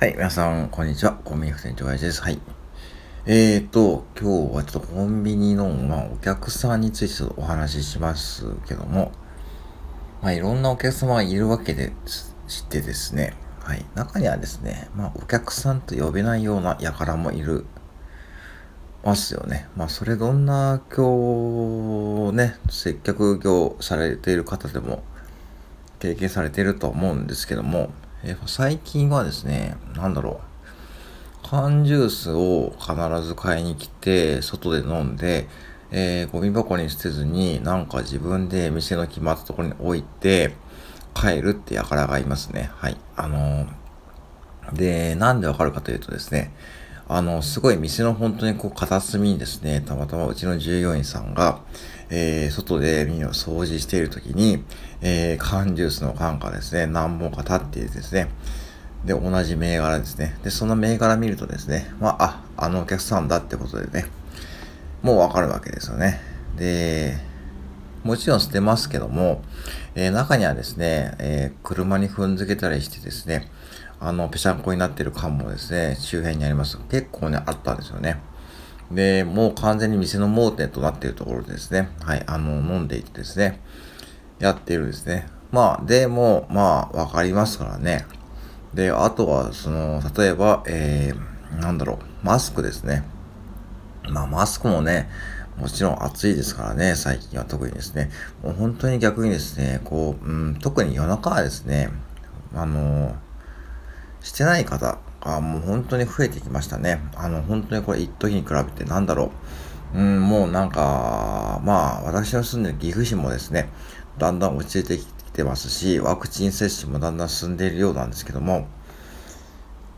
はい、皆さん、こんにちは。コンビニ副店長です。はい。えーと、今日はちょっとコンビニの、まあ、お客さんについてお話ししますけども、まあ、いろんなお客様がいるわけでしてですね、はい。中にはですね、まあ、お客さんと呼べないような輩もいる、ますよね。まあ、それどんな今日ね、接客業されている方でも経験されていると思うんですけども、え最近はですね、なんだろう。缶ジュースを必ず買いに来て、外で飲んで、えー、ゴミ箱に捨てずに、なんか自分で店の決まったところに置いて、帰るって輩がいますね。はい。あのー、で、なんでわかるかというとですね、あの、すごい店の本当にこう片隅にですね、たまたまうちの従業員さんが、えー、外で耳を掃除しているときに、えー、缶ジュースの缶がですね、何本か立っていてですね、で、同じ銘柄ですね。で、その銘柄見るとですね、まあ、あ、あのお客さんだってことでね、もうわかるわけですよね。で、もちろん捨てますけども、えー、中にはですね、えー、車に踏んづけたりしてですね、あの、ぺしゃんこになってる缶もですね、周辺にあります。結構ね、あったんですよね。で、もう完全に店の盲点となっているところでですね、はい、あの、飲んでいてですね、やっているですね。まあ、でも、まあ、わかりますからね。で、あとは、その、例えば、えー、なんだろう、マスクですね。まあ、マスクもね、もちろん暑いですからね、最近は特にですね。もう本当に逆にですね、こう、うん、特に夜中はですね、あのーしてない方がもう本当に増えてきましたね。あの、本当にこれ一時に比べてなんだろう。うん、もうなんか、まあ、私の住んでる岐阜市もですね、だんだん落ち着いてきてますし、ワクチン接種もだんだん進んでいるようなんですけども、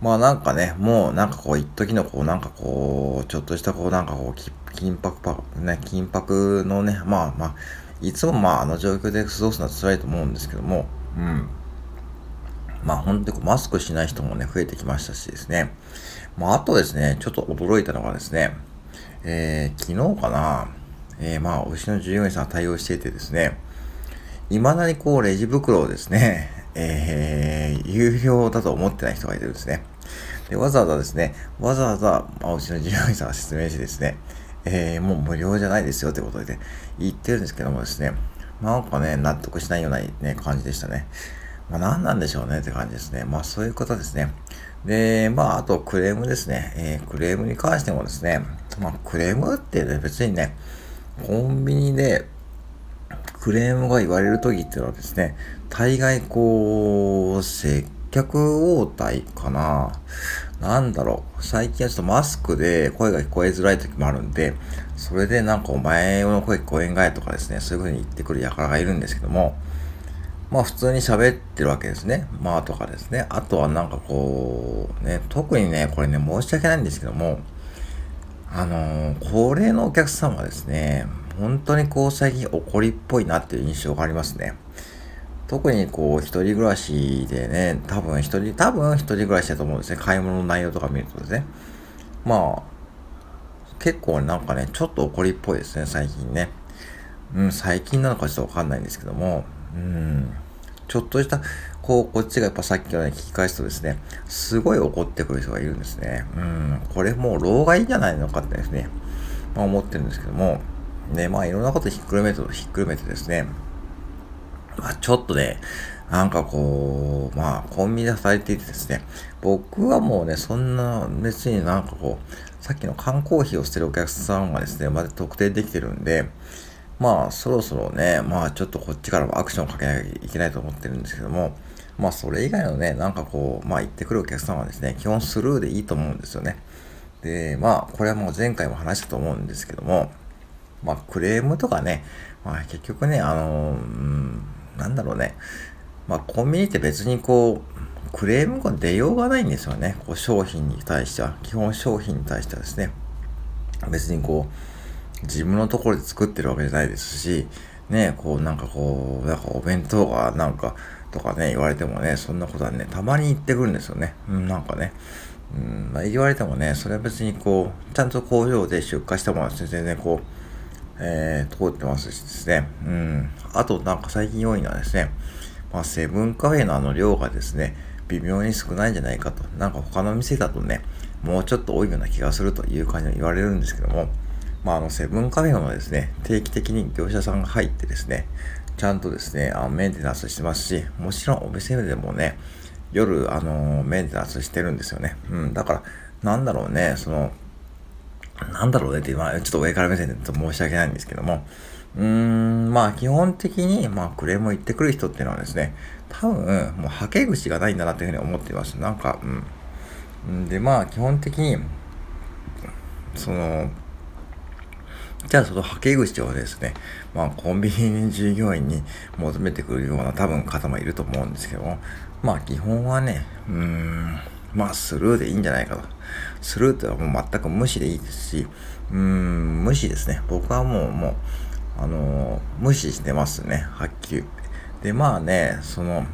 まあなんかね、もうなんかこう、一時のこう、なんかこう、ちょっとしたこう、なんかこう、緊迫パ、ね、緊迫のね、まあまあ、いつもまああの状況で過ごすのは辛いと思うんですけども、うん。まあ本当にマスクしない人もね、増えてきましたしですね。まああとですね、ちょっと驚いたのがですね、えー、昨日かな、えー、まあ、牛の従業員さん対応していてですね、未だにこう、レジ袋をですね、えー、有料だと思ってない人がいてですね。で、わざわざですね、わざわざ、まあ、うちの従業員さんが説明してですね、えー、もう無料じゃないですよってことで、言ってるんですけどもですね、なんかね、納得しないような、ね、感じでしたね。まあ、何なんでしょうねって感じですね。まあそういうことですね。で、まああとクレームですね。えー、クレームに関してもですね、まあクレームってね、別にね、コンビニでクレームが言われるときっていうのはですね、大概こう、接客応対かな。なんだろう。最近はちょっとマスクで声が聞こえづらい時もあるんで、それでなんかお前の声聞こえんがいとかですね、そういう風に言ってくる輩がいるんですけども、まあ普通に喋ってるわけですね。まあとかですね。あとはなんかこう、ね、特にね、これね、申し訳ないんですけども、あのー、高齢のお客さんはですね、本当にこう最近怒りっぽいなっていう印象がありますね。特にこう一人暮らしでね、多分一人、多分一人暮らしだと思うんですね。買い物の内容とか見るとですね。まあ、結構なんかね、ちょっと怒りっぽいですね、最近ね。うん、最近なのかちょっとわかんないんですけども、うん。ちょっとした、こう、こっちがやっぱさっきのね、聞き返すとですね、すごい怒ってくる人がいるんですね。うん。これもう老害じゃないのかってですね、まあ思ってるんですけども、ね、まあいろんなことひっくるめて、ひっくるめてですね、まあちょっとね、なんかこう、まあコンビニで働いていてですね、僕はもうね、そんな別になんかこう、さっきの缶コーヒーを捨てるお客さんがですね、まだ特定できてるんで、まあ、そろそろね、まあ、ちょっとこっちからもアクションをかけなきゃいけないと思ってるんですけども、まあ、それ以外のね、なんかこう、まあ、行ってくるお客さんはですね、基本スルーでいいと思うんですよね。で、まあ、これはもう前回も話したと思うんですけども、まあ、クレームとかね、まあ、結局ね、あの、うん、なんだろうね、まあ、コンビニって別にこう、クレームが出ようがないんですよね。こう商品に対しては、基本商品に対してはですね。別にこう、自分のところで作ってるわけじゃないですし、ね、こうなんかこう、なんかお弁当がなんかとかね、言われてもね、そんなことはね、たまに言ってくるんですよね。うん、なんかね。うん、まあ、言われてもね、それは別にこう、ちゃんと工場で出荷したものは全然こう、えー、通ってますしですね。うん。あとなんか最近多いのはですね、まあ、セブンカフェのあの量がですね、微妙に少ないんじゃないかと。なんか他の店だとね、もうちょっと多いような気がするという感じで言われるんですけども、まあ、あの、セブンカフェもですね、定期的に業者さんが入ってですね、ちゃんとですね、あのメンテナンスしてますし、もちろんお店でもね、夜、あのメンテナンスしてるんですよね。うん、だから、なんだろうね、その、なんだろうねって、まあ、ちょっと上から目線で申し訳ないんですけども、うーん、まあ、基本的に、まあ、クレームを言ってくる人っていうのはですね、多分、もう、はけ口がないんだなっていうふうに思っています。なんか、うん。で、まあ、基本的に、その、じゃあそのはけ口をですね、まあコンビニ従業員に求めてくるような多分方もいると思うんですけども、まあ基本はね、うーん、まあスルーでいいんじゃないかと。スルーってはもう全く無視でいいですし、うーん、無視ですね。僕はもう、もう、あのー、無視してますね、はっきり。で、まあね、その、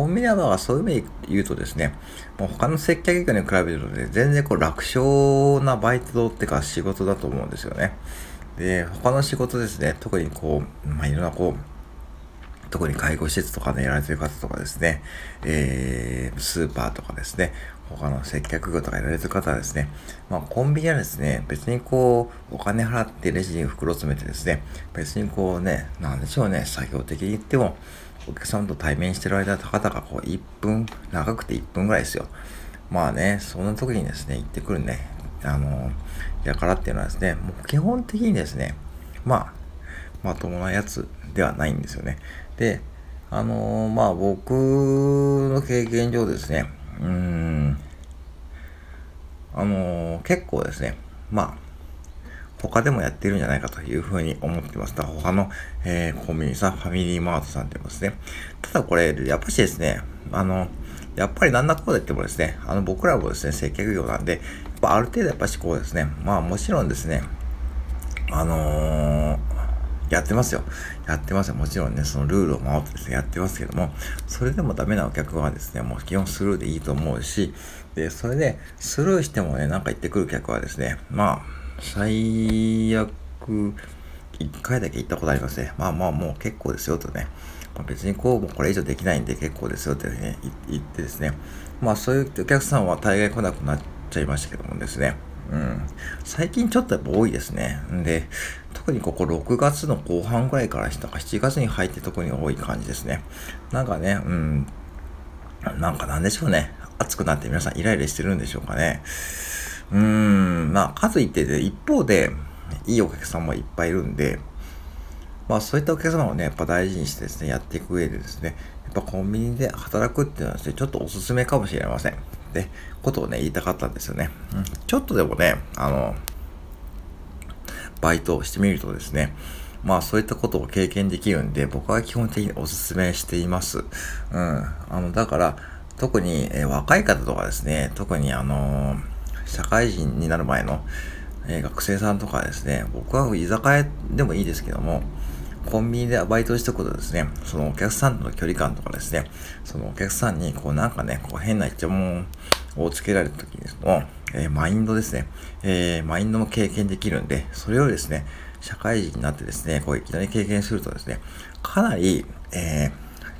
コンビニははそういう意味で言うとですね、もう他の接客業に比べるとね、全然こう楽勝なバイトっていうか仕事だと思うんですよね。で、他の仕事ですね、特にこう、まあ、いろんなこう、特に介護施設とかでやられてる方とかですね、えー、スーパーとかですね、他の接客業とかやられてる方はですね、まあコンビニはですね、別にこう、お金払ってレジに袋詰めてですね、別にこうね、なんでしょうね、作業的に言っても、お客さんと対面してる間、たかたかこう1分、長くて1分ぐらいですよ。まあね、そんな時にですね、行ってくるね、あの、やからっていうのはですね、もう基本的にですね、まあ、まともなやつではないんですよね。で、あの、まあ僕の経験上ですね、うーん、あの、結構ですね、まあ、他でもやってるんじゃないかというふうに思ってます。他の、えー、コンビニさん、ファミリーマートさんって言いますね。ただこれ、やっぱしですね、あの、やっぱりなんだこうで言ってもですね、あの僕らもですね、接客業なんで、やっぱある程度やっぱしこうですね、まあもちろんですね、あのー、やってますよ。やってますよ。もちろんね、そのルールを守ってですね、やってますけども、それでもダメなお客はですね、もう基本スルーでいいと思うし、で、それでスルーしてもね、なんか言ってくる客はですね、まあ、最悪、一回だけ行ったことありますね。まあまあもう結構ですよとね。まあ、別にこう、もこれ以上できないんで結構ですよってね、言ってですね。まあそういうお客さんは大概来なくなっちゃいましたけどもですね。うん。最近ちょっとやっぱ多いですね。んで、特にここ6月の後半ぐらいからしたか7月に入って特に多い感じですね。なんかね、うん。なんかなんでしょうね。暑くなって皆さんイライラしてるんでしょうかね。うーん、まあ、かといってで、一方で、いいお客さんもいっぱいいるんで、まあ、そういったお客様をね、やっぱ大事にしてですね、やっていく上でですね、やっぱコンビニで働くっていうのはですね、ちょっとおすすめかもしれません。で、ことをね、言いたかったんですよね。うん、ちょっとでもね、あの、バイトをしてみるとですね、まあそういったことを経験できるんで、僕は基本的にお勧めしています。うん。あの、だから、特に、えー、若い方とかですね、特にあのー社会人になる前の、えー、学生さんとかですね、僕は居酒屋でもいいですけども、コンビニでバイトしておくとですね、そのお客さんとの距離感とかですね、そのお客さんにこうなんかね、こう変なイチャモンをつけられた時にの、えー、マインドですね、えー、マインドも経験できるんで、それをですね、社会人になってですね、こういきなり経験するとですね、かなり、え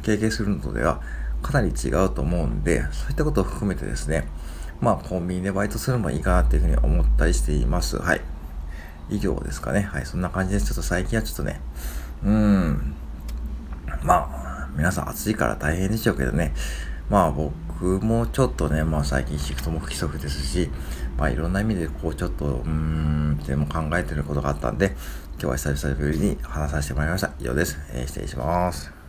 ー、経験するのとではかなり違うと思うんで、そういったことを含めてですね、まあ、コンビニでバイトするのもいいかなっていうふうに思ったりしています。はい。以上ですかね。はい。そんな感じです。ちょっと最近はちょっとね、うーん。まあ、皆さん暑いから大変でしょうけどね。まあ僕もちょっとね、まあ最近シフトも不規則ですし、まあいろんな意味でこうちょっと、うーん、っても考えてることがあったんで、今日は久々ぶりに話させてもらいました。以上です。えー、失礼します。